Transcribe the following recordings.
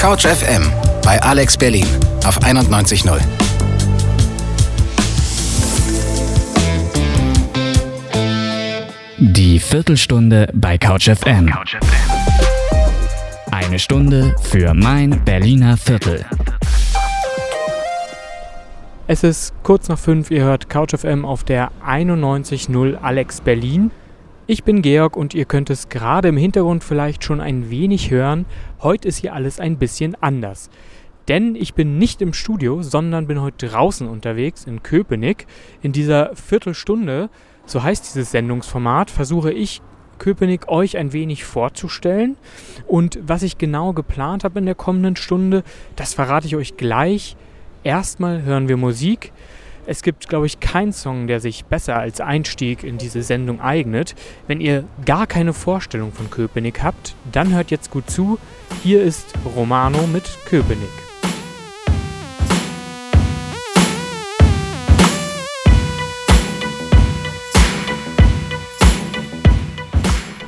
Couch FM bei Alex Berlin auf 91.0. Die Viertelstunde bei Couch FM. Eine Stunde für mein Berliner Viertel. Es ist kurz nach fünf, ihr hört Couch FM auf der 91.0 Alex Berlin. Ich bin Georg und ihr könnt es gerade im Hintergrund vielleicht schon ein wenig hören. Heute ist hier alles ein bisschen anders. Denn ich bin nicht im Studio, sondern bin heute draußen unterwegs in Köpenick. In dieser Viertelstunde, so heißt dieses Sendungsformat, versuche ich Köpenick euch ein wenig vorzustellen. Und was ich genau geplant habe in der kommenden Stunde, das verrate ich euch gleich. Erstmal hören wir Musik. Es gibt, glaube ich, keinen Song, der sich besser als Einstieg in diese Sendung eignet. Wenn ihr gar keine Vorstellung von Köpenick habt, dann hört jetzt gut zu. Hier ist Romano mit Köpenick.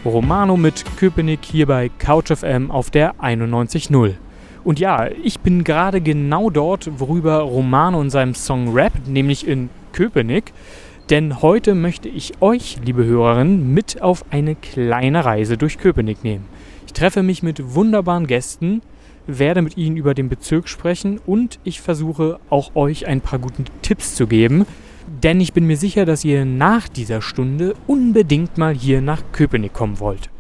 Romano mit Köpenick hier bei CouchFM auf der 91.0. Und ja, ich bin gerade genau dort, worüber Romano in seinem Song rappt, nämlich in Köpenick. Denn heute möchte ich euch, liebe Hörerinnen, mit auf eine kleine Reise durch Köpenick nehmen. Ich treffe mich mit wunderbaren Gästen, werde mit ihnen über den Bezirk sprechen und ich versuche auch euch ein paar gute Tipps zu geben. Denn ich bin mir sicher, dass ihr nach dieser Stunde unbedingt mal hier nach Köpenick kommen wollt.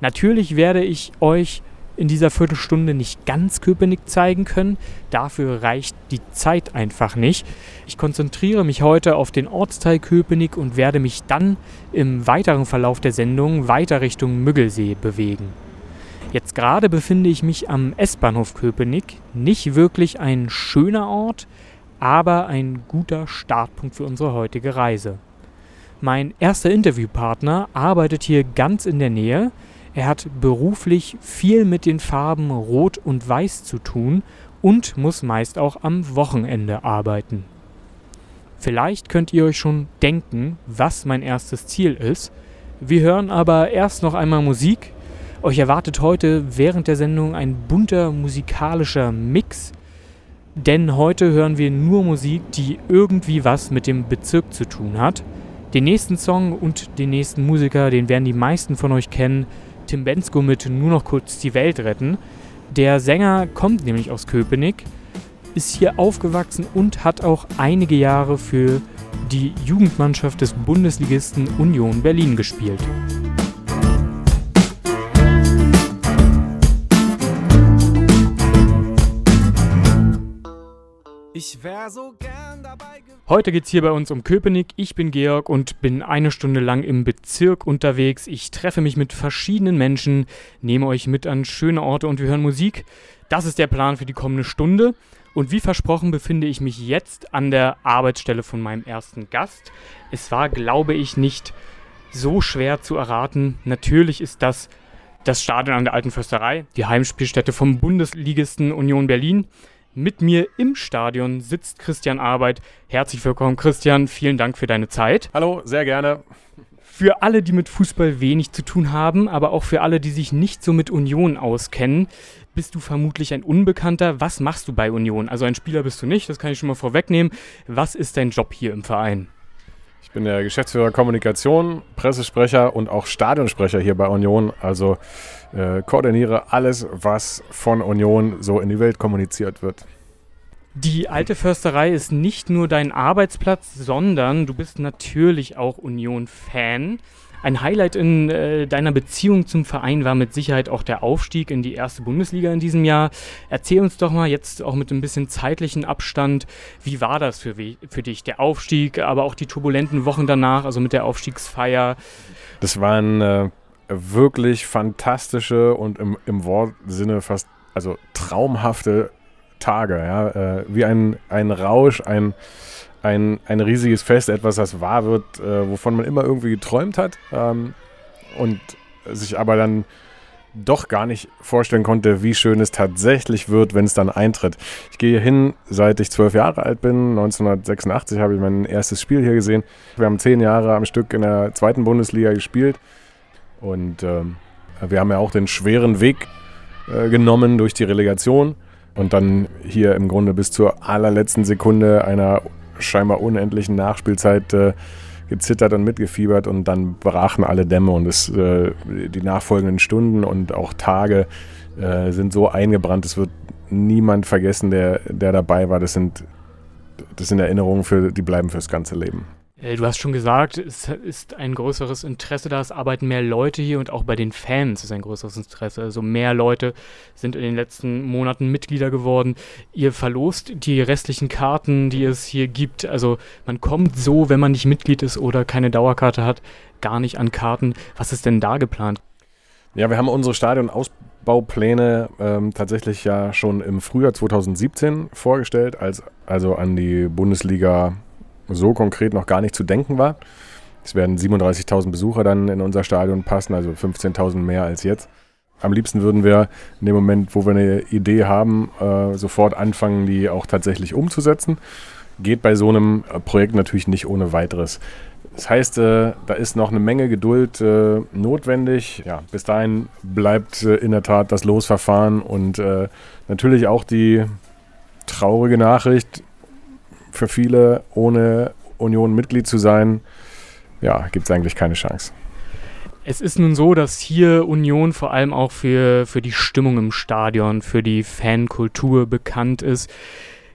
Natürlich werde ich euch in dieser Viertelstunde nicht ganz Köpenick zeigen können. Dafür reicht die Zeit einfach nicht. Ich konzentriere mich heute auf den Ortsteil Köpenick und werde mich dann im weiteren Verlauf der Sendung weiter Richtung Müggelsee bewegen. Jetzt gerade befinde ich mich am S-Bahnhof Köpenick. Nicht wirklich ein schöner Ort, aber ein guter Startpunkt für unsere heutige Reise. Mein erster Interviewpartner arbeitet hier ganz in der Nähe. Er hat beruflich viel mit den Farben Rot und Weiß zu tun und muss meist auch am Wochenende arbeiten. Vielleicht könnt ihr euch schon denken, was mein erstes Ziel ist. Wir hören aber erst noch einmal Musik. Euch erwartet heute während der Sendung ein bunter musikalischer Mix, denn heute hören wir nur Musik, die irgendwie was mit dem Bezirk zu tun hat. Den nächsten Song und den nächsten Musiker, den werden die meisten von euch kennen, Tim Bensko mit Nur noch kurz die Welt retten. Der Sänger kommt nämlich aus Köpenick, ist hier aufgewachsen und hat auch einige Jahre für die Jugendmannschaft des Bundesligisten Union Berlin gespielt. Ich wär so gern dabei Heute geht es hier bei uns um Köpenick. Ich bin Georg und bin eine Stunde lang im Bezirk unterwegs. Ich treffe mich mit verschiedenen Menschen, nehme euch mit an schöne Orte und wir hören Musik. Das ist der Plan für die kommende Stunde. Und wie versprochen befinde ich mich jetzt an der Arbeitsstelle von meinem ersten Gast. Es war, glaube ich, nicht so schwer zu erraten. Natürlich ist das das Stadion an der Alten Försterei, die Heimspielstätte vom Bundesligisten Union Berlin. Mit mir im Stadion sitzt Christian Arbeit. Herzlich willkommen, Christian. Vielen Dank für deine Zeit. Hallo, sehr gerne. Für alle, die mit Fußball wenig zu tun haben, aber auch für alle, die sich nicht so mit Union auskennen, bist du vermutlich ein Unbekannter. Was machst du bei Union? Also ein Spieler bist du nicht, das kann ich schon mal vorwegnehmen. Was ist dein Job hier im Verein? Ich bin der Geschäftsführer Kommunikation, Pressesprecher und auch Stadionsprecher hier bei Union. Also äh, koordiniere alles, was von Union so in die Welt kommuniziert wird. Die alte Försterei ist nicht nur dein Arbeitsplatz, sondern du bist natürlich auch Union-Fan. Ein Highlight in äh, deiner Beziehung zum Verein war mit Sicherheit auch der Aufstieg in die erste Bundesliga in diesem Jahr. Erzähl uns doch mal jetzt auch mit ein bisschen zeitlichen Abstand, wie war das für, für dich, der Aufstieg, aber auch die turbulenten Wochen danach, also mit der Aufstiegsfeier? Das waren äh, wirklich fantastische und im, im Wortsinne fast also traumhafte Tage, ja, äh, wie ein, ein Rausch, ein, ein, ein riesiges Fest, etwas, das wahr wird, äh, wovon man immer irgendwie geträumt hat ähm, und sich aber dann doch gar nicht vorstellen konnte, wie schön es tatsächlich wird, wenn es dann eintritt. Ich gehe hin, seit ich zwölf Jahre alt bin. 1986 habe ich mein erstes Spiel hier gesehen. Wir haben zehn Jahre am Stück in der zweiten Bundesliga gespielt. Und ähm, wir haben ja auch den schweren Weg äh, genommen durch die Relegation und dann hier im Grunde bis zur allerletzten Sekunde einer scheinbar unendlichen Nachspielzeit äh, gezittert und mitgefiebert und dann brachen alle Dämme und es, äh, die nachfolgenden Stunden und auch Tage äh, sind so eingebrannt, es wird niemand vergessen, der, der dabei war. Das sind, das sind Erinnerungen, für, die bleiben fürs ganze Leben. Äh, du hast schon gesagt, es ist ein größeres Interesse da, es arbeiten mehr Leute hier und auch bei den Fans ist ein größeres Interesse. Also mehr Leute sind in den letzten Monaten Mitglieder geworden. Ihr verlost die restlichen Karten, die es hier gibt. Also man kommt so, wenn man nicht Mitglied ist oder keine Dauerkarte hat, gar nicht an Karten. Was ist denn da geplant? Ja, wir haben unsere Stadionausbaupläne ähm, tatsächlich ja schon im Frühjahr 2017 vorgestellt, als also an die Bundesliga so konkret noch gar nicht zu denken war. Es werden 37.000 Besucher dann in unser Stadion passen, also 15.000 mehr als jetzt. Am liebsten würden wir in dem Moment, wo wir eine Idee haben, äh, sofort anfangen, die auch tatsächlich umzusetzen. Geht bei so einem äh, Projekt natürlich nicht ohne weiteres. Das heißt, äh, da ist noch eine Menge Geduld notwendig. Ja, bis dahin bleibt in der Tat das Losverfahren und natürlich auch die traurige Nachricht, für viele, ohne Union Mitglied zu sein, ja, gibt es eigentlich keine Chance. Es ist nun so, dass hier Union vor allem auch für, für die Stimmung im Stadion, für die Fankultur bekannt ist.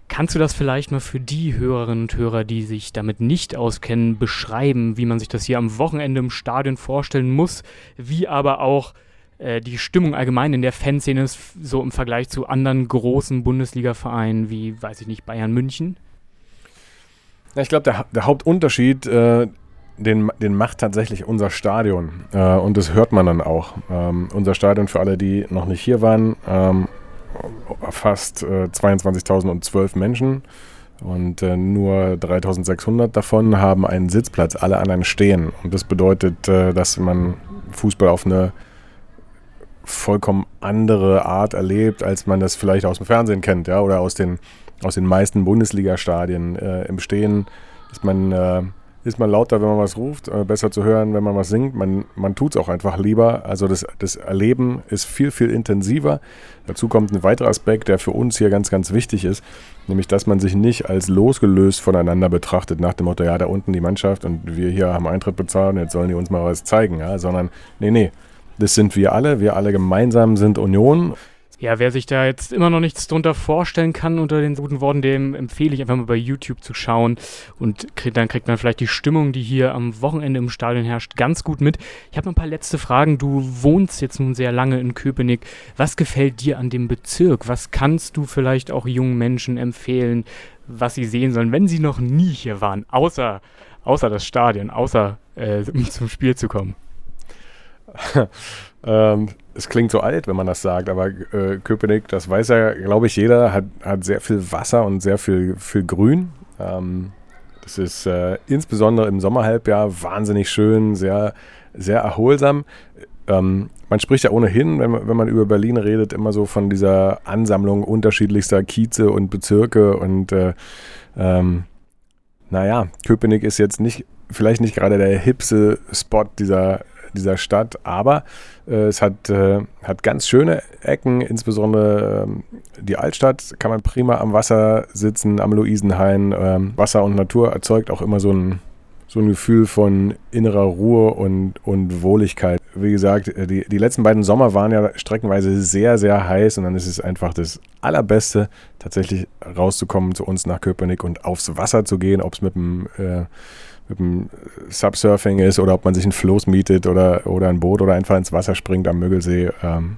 Kannst du das vielleicht mal für die Hörerinnen und Hörer, die sich damit nicht auskennen, beschreiben, wie man sich das hier am Wochenende im Stadion vorstellen muss, wie aber auch äh, die Stimmung allgemein in der Fanszene ist, so im Vergleich zu anderen großen Bundesliga-Vereinen wie, weiß ich nicht, Bayern München? Ja, ich glaube, der, der, Hauptunterschied, äh, den, den macht tatsächlich unser Stadion. Äh, und das hört man dann auch. Ähm, unser Stadion, für alle, die noch nicht hier waren, ähm, fast äh, 22.012 Menschen. Und äh, nur 3600 davon haben einen Sitzplatz, alle anderen stehen. Und das bedeutet, äh, dass man Fußball auf eine vollkommen andere Art erlebt, als man das vielleicht aus dem Fernsehen kennt, ja, oder aus den aus den meisten Bundesliga-Stadien äh, im Stehen ist man, äh, ist man lauter, wenn man was ruft, äh, besser zu hören, wenn man was singt. Man, man tut es auch einfach lieber. Also das, das Erleben ist viel, viel intensiver. Dazu kommt ein weiterer Aspekt, der für uns hier ganz, ganz wichtig ist, nämlich dass man sich nicht als losgelöst voneinander betrachtet, nach dem Motto, ja, da unten die Mannschaft und wir hier haben Eintritt bezahlt und jetzt sollen die uns mal was zeigen, ja, sondern nee, nee, das sind wir alle, wir alle gemeinsam sind Union. Ja, wer sich da jetzt immer noch nichts drunter vorstellen kann unter den guten Worten, dem empfehle ich einfach mal bei YouTube zu schauen und krieg, dann kriegt man vielleicht die Stimmung, die hier am Wochenende im Stadion herrscht, ganz gut mit. Ich habe noch ein paar letzte Fragen. Du wohnst jetzt nun sehr lange in Köpenick. Was gefällt dir an dem Bezirk? Was kannst du vielleicht auch jungen Menschen empfehlen, was sie sehen sollen, wenn sie noch nie hier waren, außer, außer das Stadion, außer äh, zum Spiel zu kommen? ähm, es klingt so alt, wenn man das sagt, aber äh, Köpenick, das weiß ja, glaube ich, jeder, hat, hat sehr viel Wasser und sehr viel, viel Grün. Ähm, das ist äh, insbesondere im Sommerhalbjahr wahnsinnig schön, sehr, sehr erholsam. Ähm, man spricht ja ohnehin, wenn man, wenn man über Berlin redet, immer so von dieser Ansammlung unterschiedlichster Kieze und Bezirke und äh, ähm, naja, Köpenick ist jetzt nicht, vielleicht nicht gerade der hipste Spot dieser dieser Stadt. Aber äh, es hat, äh, hat ganz schöne Ecken, insbesondere äh, die Altstadt kann man prima am Wasser sitzen, am Luisenhain. Ähm, Wasser und Natur erzeugt auch immer so ein, so ein Gefühl von innerer Ruhe und, und Wohligkeit. Wie gesagt, äh, die, die letzten beiden Sommer waren ja streckenweise sehr, sehr heiß und dann ist es einfach das Allerbeste, tatsächlich rauszukommen zu uns nach Köpenick und aufs Wasser zu gehen, ob es mit dem äh, mit dem Subsurfing ist oder ob man sich ein Floß mietet oder, oder ein Boot oder einfach ins Wasser springt am Mögelsee. Ähm,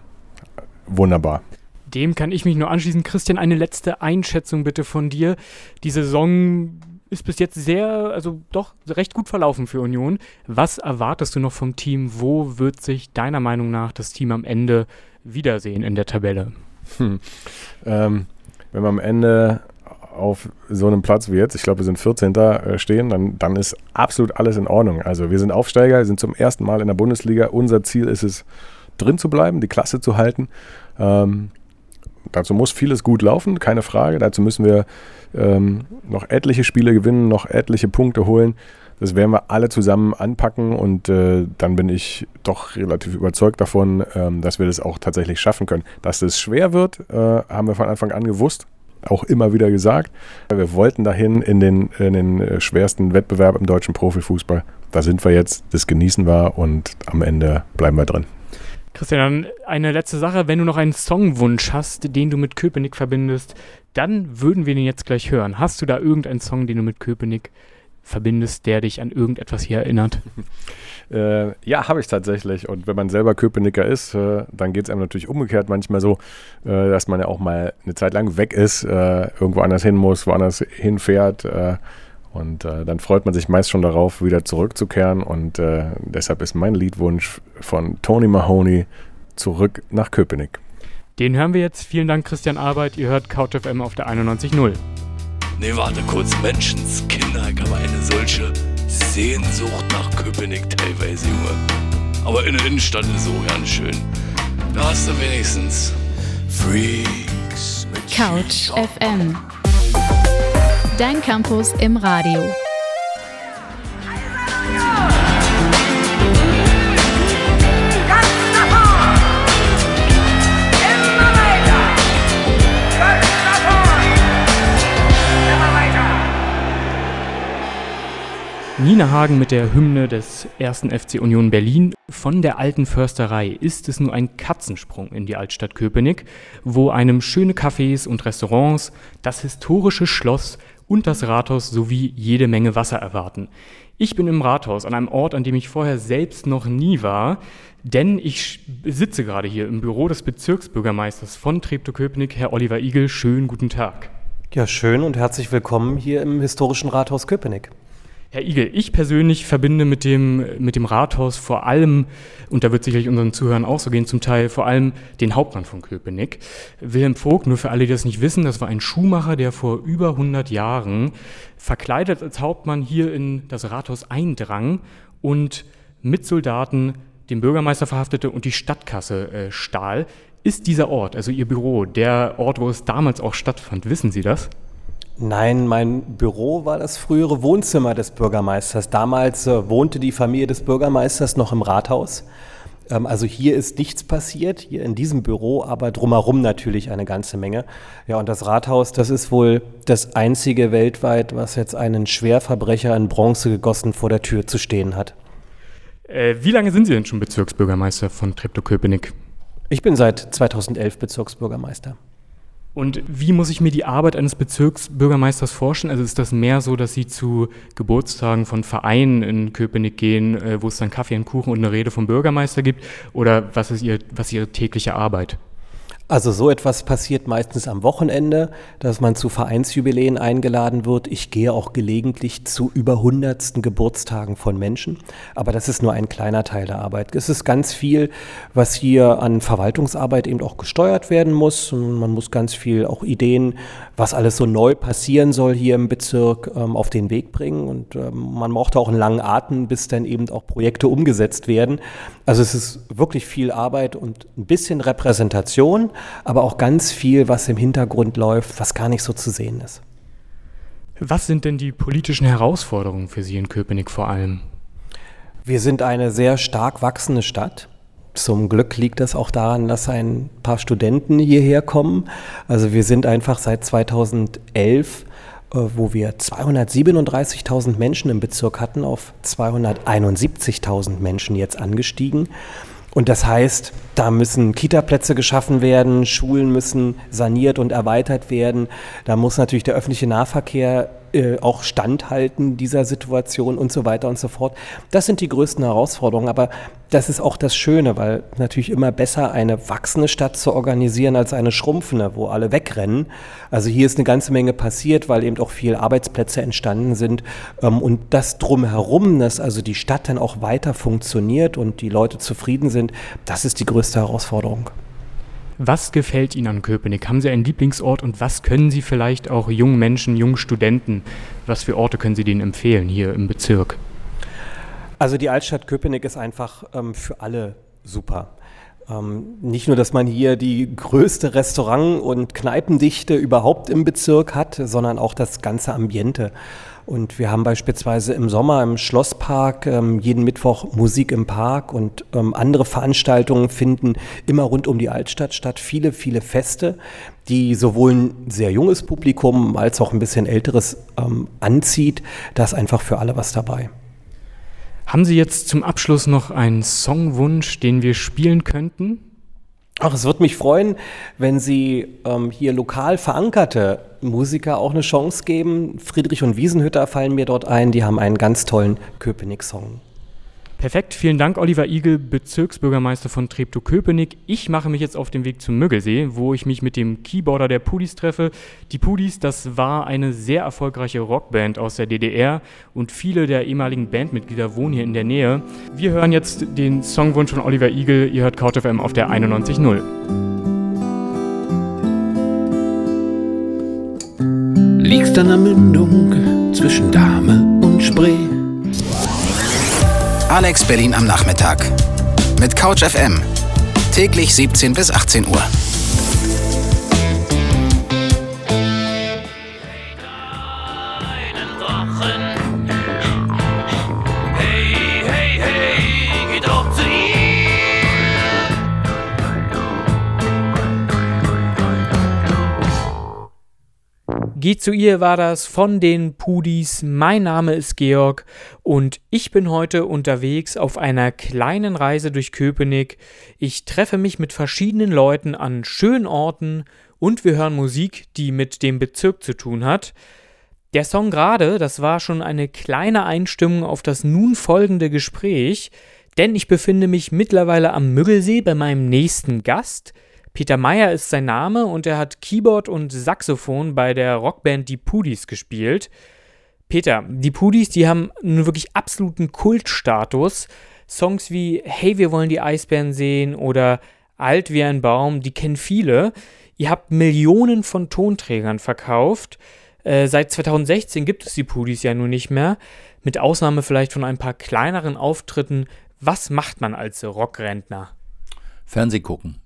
wunderbar. Dem kann ich mich nur anschließen. Christian, eine letzte Einschätzung bitte von dir. Die Saison ist bis jetzt sehr, also doch recht gut verlaufen für Union. Was erwartest du noch vom Team? Wo wird sich deiner Meinung nach das Team am Ende wiedersehen in der Tabelle? Hm. Ähm, wenn wir am Ende auf so einem Platz wie jetzt, ich glaube, wir sind 14. Äh, stehen, dann, dann ist absolut alles in Ordnung. Also wir sind Aufsteiger, sind zum ersten Mal in der Bundesliga. Unser Ziel ist es, drin zu bleiben, die Klasse zu halten. Ähm, dazu muss vieles gut laufen, keine Frage. Dazu müssen wir ähm, noch etliche Spiele gewinnen, noch etliche Punkte holen. Das werden wir alle zusammen anpacken und äh, dann bin ich doch relativ überzeugt davon, ähm, dass wir das auch tatsächlich schaffen können. Dass es schwer wird, äh, haben wir von Anfang an gewusst, auch immer wieder gesagt. Wir wollten dahin in den, in den äh, schwersten Wettbewerb im deutschen Profifußball. Da sind wir jetzt, das genießen wir und am Ende bleiben wir drin. Christian, dann eine letzte Sache. Wenn du noch einen Songwunsch hast, den du mit Köpenick verbindest, dann würden wir den jetzt gleich hören. Hast du da irgendeinen Song, den du mit Köpenick verbindest, der dich an irgendetwas hier erinnert? Äh, ja, habe ich tatsächlich. Und wenn man selber Köpenicker ist, äh, dann geht es einem natürlich umgekehrt manchmal so, äh, dass man ja auch mal eine Zeit lang weg ist, äh, irgendwo anders hin muss, woanders hinfährt. Äh, und äh, dann freut man sich meist schon darauf, wieder zurückzukehren. Und deshalb ist mein Liedwunsch von Tony Mahoney zurück nach Köpenick. Den hören wir jetzt. Vielen Dank, Christian Arbeit. Ihr hört CouchFM auf der 91.0. Nee, warte kurz, Menschenskinder, ich habe eine solche Sehnsucht nach Köpenick teilweise, Junge. Aber in der Innenstadt ist so ganz schön. Da hast du wenigstens Freaks mit Couch FM. Dein Campus im Radio. Nina Hagen mit der Hymne des 1. FC Union Berlin. Von der alten Försterei ist es nur ein Katzensprung in die Altstadt Köpenick, wo einem schöne Cafés und Restaurants, das historische Schloss und das Rathaus sowie jede Menge Wasser erwarten. Ich bin im Rathaus, an einem Ort, an dem ich vorher selbst noch nie war, denn ich sitze gerade hier im Büro des Bezirksbürgermeisters von Treptow-Köpenick, Herr Oliver Igel. Schönen guten Tag. Ja, schön und herzlich willkommen hier im historischen Rathaus Köpenick. Herr Igel, ich persönlich verbinde mit dem, mit dem Rathaus vor allem, und da wird sicherlich unseren Zuhörern auch so gehen, zum Teil vor allem den Hauptmann von Köpenick. Wilhelm Vogt, nur für alle, die das nicht wissen, das war ein Schuhmacher, der vor über 100 Jahren verkleidet als Hauptmann hier in das Rathaus eindrang und mit Soldaten den Bürgermeister verhaftete und die Stadtkasse äh, stahl. Ist dieser Ort, also Ihr Büro, der Ort, wo es damals auch stattfand, wissen Sie das? Nein, mein Büro war das frühere Wohnzimmer des Bürgermeisters. Damals äh, wohnte die Familie des Bürgermeisters noch im Rathaus. Ähm, also hier ist nichts passiert, hier in diesem Büro, aber drumherum natürlich eine ganze Menge. Ja, und das Rathaus, das ist wohl das einzige weltweit, was jetzt einen Schwerverbrecher in Bronze gegossen vor der Tür zu stehen hat. Äh, wie lange sind Sie denn schon Bezirksbürgermeister von Treptow-Köpenick? Ich bin seit 2011 Bezirksbürgermeister. Und wie muss ich mir die Arbeit eines Bezirksbürgermeisters vorstellen? Also ist das mehr so, dass Sie zu Geburtstagen von Vereinen in Köpenick gehen, äh, wo es dann Kaffee und Kuchen und eine Rede vom Bürgermeister gibt? Oder was ist, Ihr, was ist Ihre tägliche Arbeit? Also so etwas passiert meistens am Wochenende, dass man zu Vereinsjubiläen eingeladen wird. Ich gehe auch gelegentlich zu über hundertsten Geburtstagen von Menschen, aber das ist nur ein kleiner Teil der Arbeit. Es ist ganz viel, was hier an Verwaltungsarbeit eben auch gesteuert werden muss. Man muss ganz viel auch Ideen, was alles so neu passieren soll hier im Bezirk, ähm, auf den Weg bringen. Und ähm, man braucht auch einen langen Atem, bis dann eben auch Projekte umgesetzt werden. Also es ist wirklich viel Arbeit und ein bisschen Repräsentation aber auch ganz viel, was im Hintergrund läuft, was gar nicht so zu sehen ist. Was sind denn die politischen Herausforderungen für Sie in Köpenick vor allem? Wir sind eine sehr stark wachsende Stadt. Zum Glück liegt das auch daran, dass ein paar Studenten hierher kommen. Also wir sind einfach seit 2011 äh, wo wir 237.000 Menschen im Bezirk hatten, auf 271.000 Menschen jetzt angestiegen. Und das heißt, da müssen Kitaplätze geschaffen werden, Schulen müssen saniert und erweitert werden. Da muss natürlich der öffentliche Nahverkehr äh, auch standhalten dieser Situation und so weiter und so fort. Das sind die größten Herausforderungen, aber das ist auch das Schöne, weil natürlich immer besser eine wachsende Stadt zu organisieren als eine schrumpfende, wo alle wegrennen. Also hier ist eine ganze Menge passiert, weil eben auch viele Arbeitsplätze entstanden sind ähm, und das drumherum, dass also die Stadt dann auch weiter funktioniert und die Leute zufrieden sind, das ist die größte Herausforderung. Was gefällt Ihnen an Köpenick? Haben Sie einen Lieblingsort und was können Sie vielleicht auch jungen Menschen, jungen Studenten, was für Orte können Sie denen empfehlen hier im Bezirk? Also die Altstadt Köpenick ist einfach ähm, für alle super. Ähm, nicht nur, dass man hier die größte Restaurant- und Kneipendichte überhaupt im Bezirk hat, sondern auch das ganze Ambiente. Und wir haben beispielsweise im Sommer im Schlosspark ähm, jeden Mittwoch Musik im Park und ähm, andere Veranstaltungen finden immer rund um die Altstadt statt. Viele, viele Feste, die sowohl ein sehr junges Publikum als auch ein bisschen älteres ähm, anzieht. Da ist einfach für alle was dabei. Haben Sie jetzt zum Abschluss noch einen Songwunsch, den wir spielen könnten? Ach, es würde mich freuen, wenn Sie ähm, hier lokal verankerte Musiker auch eine Chance geben. Friedrich und Wiesenhütter fallen mir dort ein. Die haben einen ganz tollen Köpenick-Song. Perfekt, vielen Dank, Oliver Igel, Bezirksbürgermeister von Treptow-Köpenick. Ich mache mich jetzt auf den Weg zum Müggelsee, wo ich mich mit dem Keyboarder der Pudis treffe. Die Pudis, das war eine sehr erfolgreiche Rockband aus der DDR und viele der ehemaligen Bandmitglieder wohnen hier in der Nähe. Wir hören jetzt den Songwunsch von Oliver Igel. Ihr hört CouchFM auf der 91.0. Liegst an der Mündung zwischen Dame und Spree Alex Berlin am Nachmittag. Mit Couch FM. Täglich 17 bis 18 Uhr. Geh zu ihr war das von den Pudis. Mein Name ist Georg und ich bin heute unterwegs auf einer kleinen Reise durch Köpenick. Ich treffe mich mit verschiedenen Leuten an schönen Orten und wir hören Musik, die mit dem Bezirk zu tun hat. Der Song gerade, das war schon eine kleine Einstimmung auf das nun folgende Gespräch, denn ich befinde mich mittlerweile am Müggelsee bei meinem nächsten Gast – Peter Meyer ist sein Name und er hat Keyboard und Saxophon bei der Rockband Die Pudis gespielt. Peter, die Pudis, die haben einen wirklich absoluten Kultstatus. Songs wie Hey, wir wollen die Eisbären sehen oder Alt wie ein Baum, die kennen viele. Ihr habt Millionen von Tonträgern verkauft. Äh, seit 2016 gibt es die Pudis ja nun nicht mehr. Mit Ausnahme vielleicht von ein paar kleineren Auftritten. Was macht man als Rockrentner? Fernseh gucken.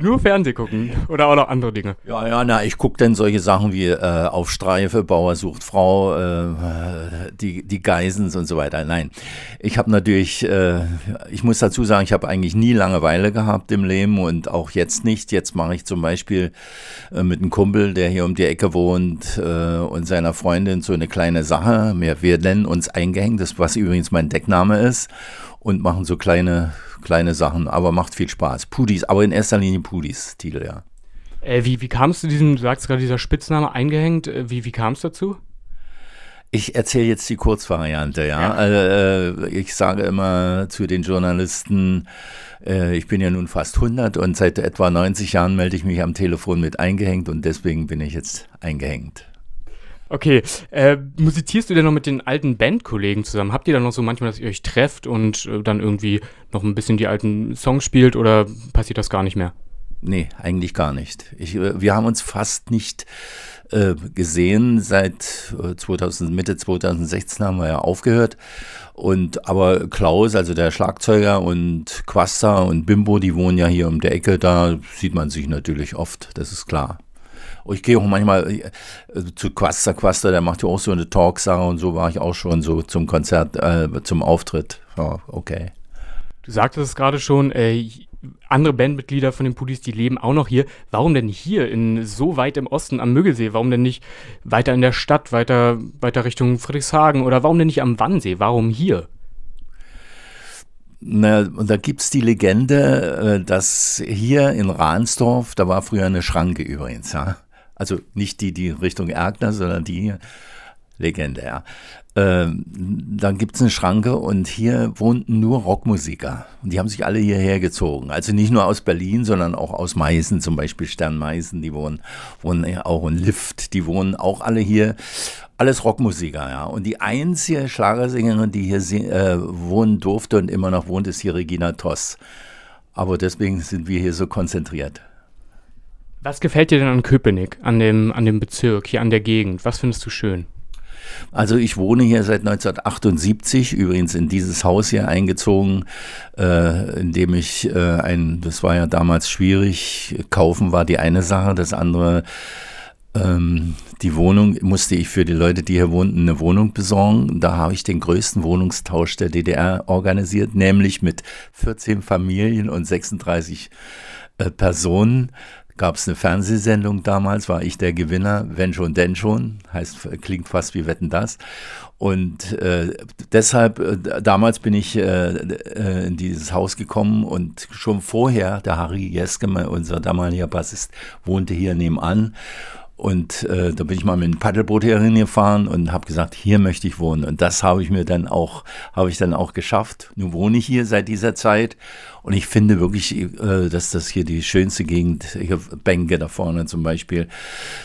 Nur Fernseh gucken oder auch noch andere Dinge. Ja, ja, na, ich gucke dann solche Sachen wie äh, auf Streife, Bauer sucht Frau, äh, die, die Geisens und so weiter. Nein, ich habe natürlich, äh, ich muss dazu sagen, ich habe eigentlich nie Langeweile gehabt im Leben und auch jetzt nicht. Jetzt mache ich zum Beispiel äh, mit einem Kumpel, der hier um die Ecke wohnt äh, und seiner Freundin so eine kleine Sache. Wir, wir nennen uns eingehängt, das was übrigens mein Deckname ist und machen so kleine, kleine Sachen, aber macht viel Spaß. Pudis, aber in erster Linie Pudis-Titel, ja. Äh, wie, wie kam es zu diesem, du sagst gerade, dieser Spitzname eingehängt, äh, wie, wie kam es dazu? Ich erzähle jetzt die Kurzvariante, ja. ja. Also, äh, ich sage immer zu den Journalisten, äh, ich bin ja nun fast 100 und seit etwa 90 Jahren melde ich mich am Telefon mit eingehängt und deswegen bin ich jetzt eingehängt. Okay, äh, musizierst du denn noch mit den alten Bandkollegen zusammen? Habt ihr dann noch so manchmal, dass ihr euch trefft und äh, dann irgendwie noch ein bisschen die alten Songs spielt oder passiert das gar nicht mehr? Nee, eigentlich gar nicht. Ich, äh, wir haben uns fast nicht äh, gesehen. Seit 2000, äh, Mitte 2016 haben wir ja aufgehört. Und aber Klaus, also der Schlagzeuger und Quasta und Bimbo, die wohnen ja hier um der Ecke, da sieht man sich natürlich oft, das ist klar. Oh, ich gehe auch manchmal äh, zu Quasta. Quasta, der macht ja auch so eine Talksache und so war ich auch schon so zum Konzert, äh, zum Auftritt. Ja, okay. Du sagtest es gerade schon, äh, andere Bandmitglieder von den Pudis, die leben auch noch hier. Warum denn hier, in so weit im Osten am Müggelsee? Warum denn nicht weiter in der Stadt, weiter, weiter Richtung Friedrichshagen oder warum denn nicht am Wannsee? Warum hier? Na, und da gibt's die Legende, äh, dass hier in Rahnsdorf, da war früher eine Schranke übrigens, ja. Also nicht die, die Richtung Erkner, sondern die Legende, ja. Ähm, dann gibt es eine Schranke und hier wohnten nur Rockmusiker. Und die haben sich alle hierher gezogen. Also nicht nur aus Berlin, sondern auch aus Meißen, zum Beispiel Stern Meißen, die wohnen, wohnen ja auch in Lift, die wohnen auch alle hier. Alles Rockmusiker, ja. Und die einzige Schlagersängerin, die hier äh, wohnen durfte und immer noch wohnt, ist hier Regina Toss. Aber deswegen sind wir hier so konzentriert. Was gefällt dir denn an Köpenick, an dem, an dem Bezirk, hier an der Gegend? Was findest du schön? Also ich wohne hier seit 1978, übrigens in dieses Haus hier eingezogen, äh, in dem ich äh, ein, das war ja damals schwierig, kaufen war die eine Sache, das andere ähm, die Wohnung musste ich für die Leute, die hier wohnten, eine Wohnung besorgen. Da habe ich den größten Wohnungstausch der DDR organisiert, nämlich mit 14 Familien und 36 äh, Personen gab es eine Fernsehsendung damals, war ich der Gewinner, wenn schon, denn schon, heißt, klingt fast wie Wetten das. Und äh, deshalb, äh, damals bin ich äh, äh in dieses Haus gekommen und schon vorher, der Harry Jeske, unser damaliger Bassist, wohnte hier nebenan. Und äh, da bin ich mal mit dem Paddelboot gefahren und habe gesagt, hier möchte ich wohnen. Und das habe ich mir dann auch, habe ich dann auch geschafft. Nun wohne ich hier seit dieser Zeit und ich finde wirklich, äh, dass das hier die schönste Gegend, ich habe Bänke da vorne zum Beispiel,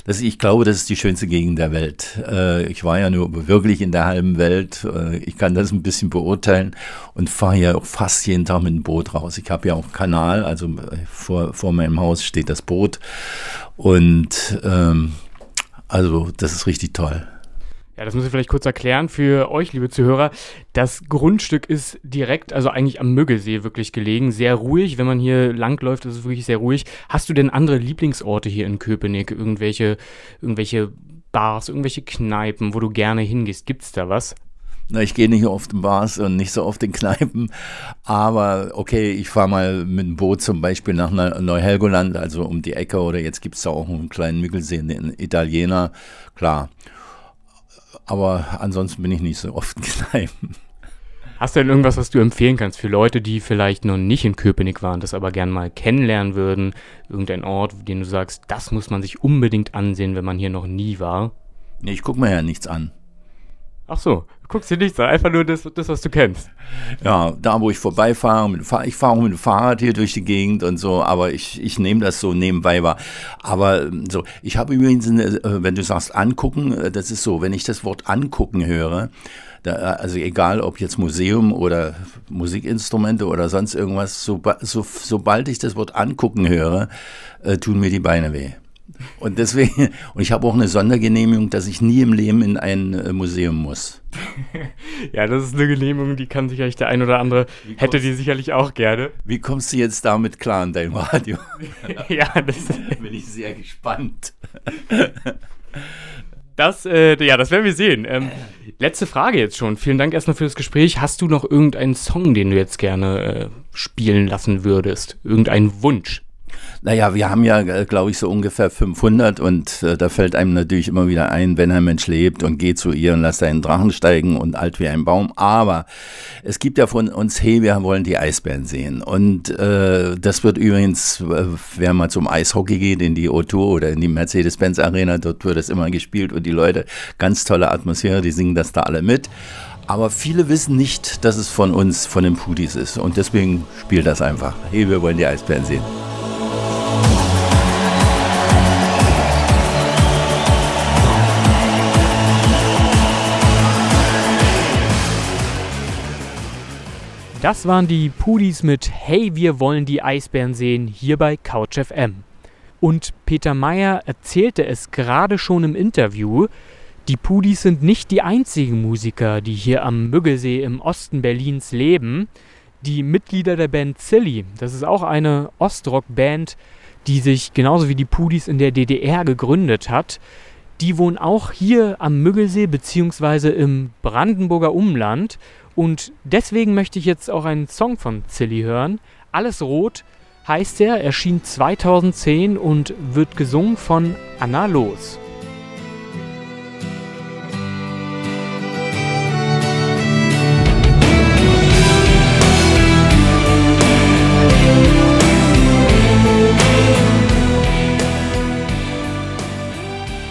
dass ich glaube, das ist die schönste Gegend der Welt. Äh, ich war ja nur wirklich in der halben Welt. Äh, ich kann das ein bisschen beurteilen und fahre ja auch fast jeden Tag mit dem Boot raus. Ich habe ja auch einen Kanal, also vor, vor meinem Haus steht das Boot. Und ähm, also das ist richtig toll. Ja, das muss ich vielleicht kurz erklären für euch, liebe Zuhörer. Das Grundstück ist direkt, also eigentlich am Müggelsee wirklich gelegen, sehr ruhig. Wenn man hier langläuft, ist es wirklich sehr ruhig. Hast du denn andere Lieblingsorte hier in Köpenick? Irgendwelche, irgendwelche Bars, irgendwelche Kneipen, wo du gerne hingehst? Gibt's da was? Na, ich gehe nicht oft in Bars und nicht so oft in Kneipen, aber okay, ich fahre mal mit dem Boot zum Beispiel nach Neuhelgoland, also um die Ecke, oder jetzt gibt es da auch einen kleinen Müggelsee, einen Italiener, klar. Aber ansonsten bin ich nicht so oft in Kneipen. Hast du denn irgendwas, was du empfehlen kannst für Leute, die vielleicht noch nicht in Köpenick waren, das aber gern mal kennenlernen würden? Irgendein Ort, den du sagst, das muss man sich unbedingt ansehen, wenn man hier noch nie war? Nee, ich gucke mir ja nichts an. Ach so, guckst dir nichts an, einfach nur das, das, was du kennst. Ja, da wo ich vorbeifahre, ich fahre auch mit dem Fahrrad hier durch die Gegend und so, aber ich, ich nehme das so nebenbei wahr. Aber ähm, so, ich habe übrigens, eine, äh, wenn du sagst angucken, äh, das ist so, wenn ich das Wort angucken höre, da, also egal ob jetzt Museum oder Musikinstrumente oder sonst irgendwas, so, so, sobald ich das Wort angucken höre, äh, tun mir die Beine weh. Und deswegen, und ich habe auch eine Sondergenehmigung, dass ich nie im Leben in ein äh, Museum muss. ja, das ist eine Genehmigung, die kann sicherlich der ein oder andere, hätte die sicherlich auch gerne. Wie kommst du jetzt damit klar in deinem Radio? ja, das bin ich sehr gespannt. Das, äh, ja, das werden wir sehen. Ähm, letzte Frage jetzt schon. Vielen Dank erstmal für das Gespräch. Hast du noch irgendeinen Song, den du jetzt gerne äh, spielen lassen würdest? Irgendeinen Wunsch? Naja, wir haben ja, äh, glaube ich, so ungefähr 500 und äh, da fällt einem natürlich immer wieder ein, wenn ein Mensch lebt und geht zu ihr und lässt einen Drachen steigen und alt wie ein Baum. Aber es gibt ja von uns, hey, wir wollen die Eisbären sehen. Und äh, das wird übrigens, äh, wer mal zum Eishockey geht, in die O2 oder in die Mercedes-Benz Arena, dort wird es immer gespielt und die Leute, ganz tolle Atmosphäre, die singen das da alle mit. Aber viele wissen nicht, dass es von uns, von den Pudis ist. Und deswegen spielt das einfach. Hey, wir wollen die Eisbären sehen. Das waren die Pudis mit Hey, wir wollen die Eisbären sehen hier bei Couch FM. Und Peter Meyer erzählte es gerade schon im Interview, die Pudis sind nicht die einzigen Musiker, die hier am Müggelsee im Osten Berlins leben. Die Mitglieder der Band Silly, das ist auch eine Ostrock-Band, die sich genauso wie die Pudis in der DDR gegründet hat, die wohnen auch hier am Müggelsee bzw. im Brandenburger Umland und deswegen möchte ich jetzt auch einen Song von Zilli hören. Alles Rot heißt er, erschien 2010 und wird gesungen von Anna Los.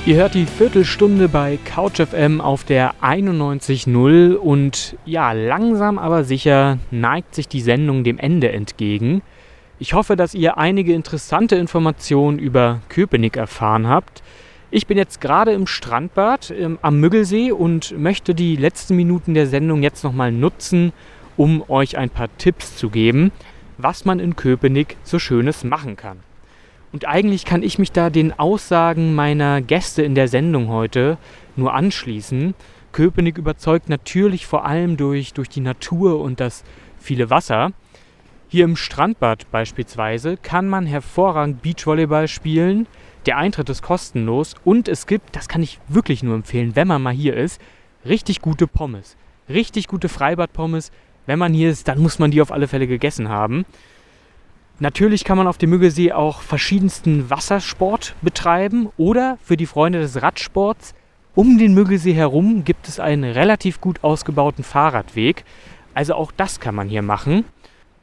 Ihr hört die Viertelstunde bei CouchFM auf der 91.0 und ja, langsam aber sicher neigt sich die Sendung dem Ende entgegen. Ich hoffe, dass ihr einige interessante Informationen über Köpenick erfahren habt. Ich bin jetzt gerade im Strandbad im, am Müggelsee und möchte die letzten Minuten der Sendung jetzt nochmal nutzen, um euch ein paar Tipps zu geben, was man in Köpenick so Schönes machen kann. Und eigentlich kann ich mich da den Aussagen meiner Gäste in der Sendung heute nur anschließen. Köpenick überzeugt natürlich vor allem durch, durch die Natur und das viele Wasser. Hier im Strandbad beispielsweise kann man hervorragend Beachvolleyball spielen. Der Eintritt ist kostenlos und es gibt, das kann ich wirklich nur empfehlen, wenn man mal hier ist, richtig gute Pommes. Richtig gute Freibadpommes. Wenn man hier ist, dann muss man die auf alle Fälle gegessen haben. Natürlich kann man auf dem Müggelsee auch verschiedensten Wassersport betreiben oder für die Freunde des Radsports um den Müggelsee herum gibt es einen relativ gut ausgebauten Fahrradweg. Also auch das kann man hier machen.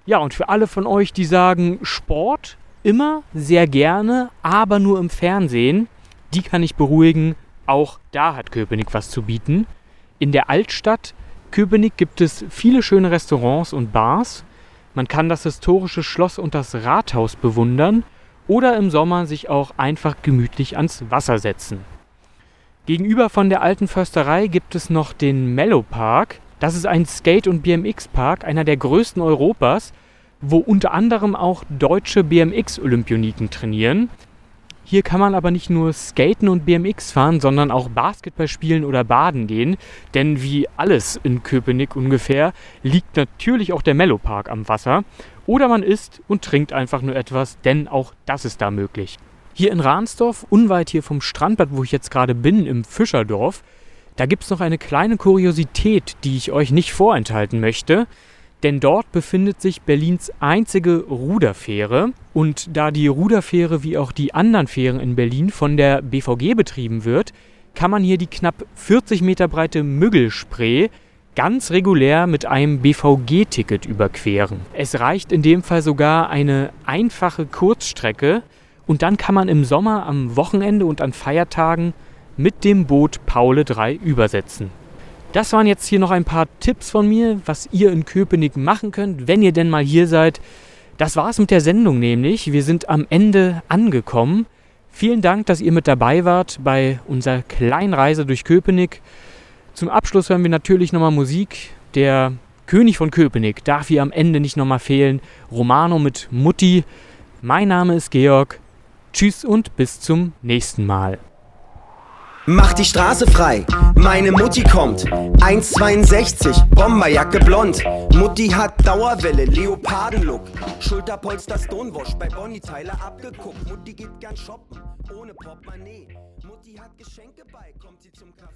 Ja, und für alle von euch, die sagen, Sport immer sehr gerne, aber nur im Fernsehen, die kann ich beruhigen. Auch da hat Köpenick was zu bieten. In der Altstadt Köpenick gibt es viele schöne Restaurants und Bars. Man kann das historische Schloss und das Rathaus bewundern oder im Sommer sich auch einfach gemütlich ans Wasser setzen. Gegenüber von der alten Försterei gibt es noch den Mellow Park. Das ist ein Skate- und BMX-Park, einer der größten Europas, wo unter anderem auch deutsche BMX-Olympioniken trainieren. Hier kann man aber nicht nur skaten und BMX fahren, sondern auch Basketball spielen oder baden gehen. Denn wie alles in Köpenick ungefähr liegt natürlich auch der Mellow Park am Wasser. Oder man isst und trinkt einfach nur etwas, denn auch das ist da möglich. Hier in Rahnsdorf, unweit hier vom Strandbad, wo ich jetzt gerade bin, im Fischerdorf, da gibt es noch eine kleine Kuriosität, die ich euch nicht vorenthalten möchte. Denn dort befindet sich Berlins einzige Ruderfähre. Und da die Ruderfähre wie auch die anderen Fähren in Berlin von der BVG betrieben wird, kann man hier die knapp 40 Meter breite Müggelspree ganz regulär mit einem BVG-Ticket überqueren. Es reicht in dem Fall sogar eine einfache Kurzstrecke und dann kann man im Sommer am Wochenende und an Feiertagen mit dem Boot Paule 3 übersetzen. Das waren jetzt hier noch ein paar Tipps von mir, was ihr in Köpenick machen könnt, wenn ihr denn mal hier seid. Das war's mit der Sendung nämlich. Wir sind am Ende angekommen. Vielen Dank, dass ihr mit dabei wart bei unserer kleinen Reise durch Köpenick. Zum Abschluss hören wir natürlich nochmal Musik. Der König von Köpenick darf hier am Ende nicht nochmal fehlen. Romano mit Mutti. Mein Name ist Georg. Tschüss und bis zum nächsten Mal. Mach die Straße frei, meine Mutti kommt. 1,62, Bomberjacke blond. Mutti hat Dauerwelle, Leopardenlook. Schulterpolster Stonewash, bei Bonnie Tyler abgeguckt. Mutti geht gern shoppen, ohne Portemonnaie. Mutti hat Geschenke bei, kommt sie zum Kaffee.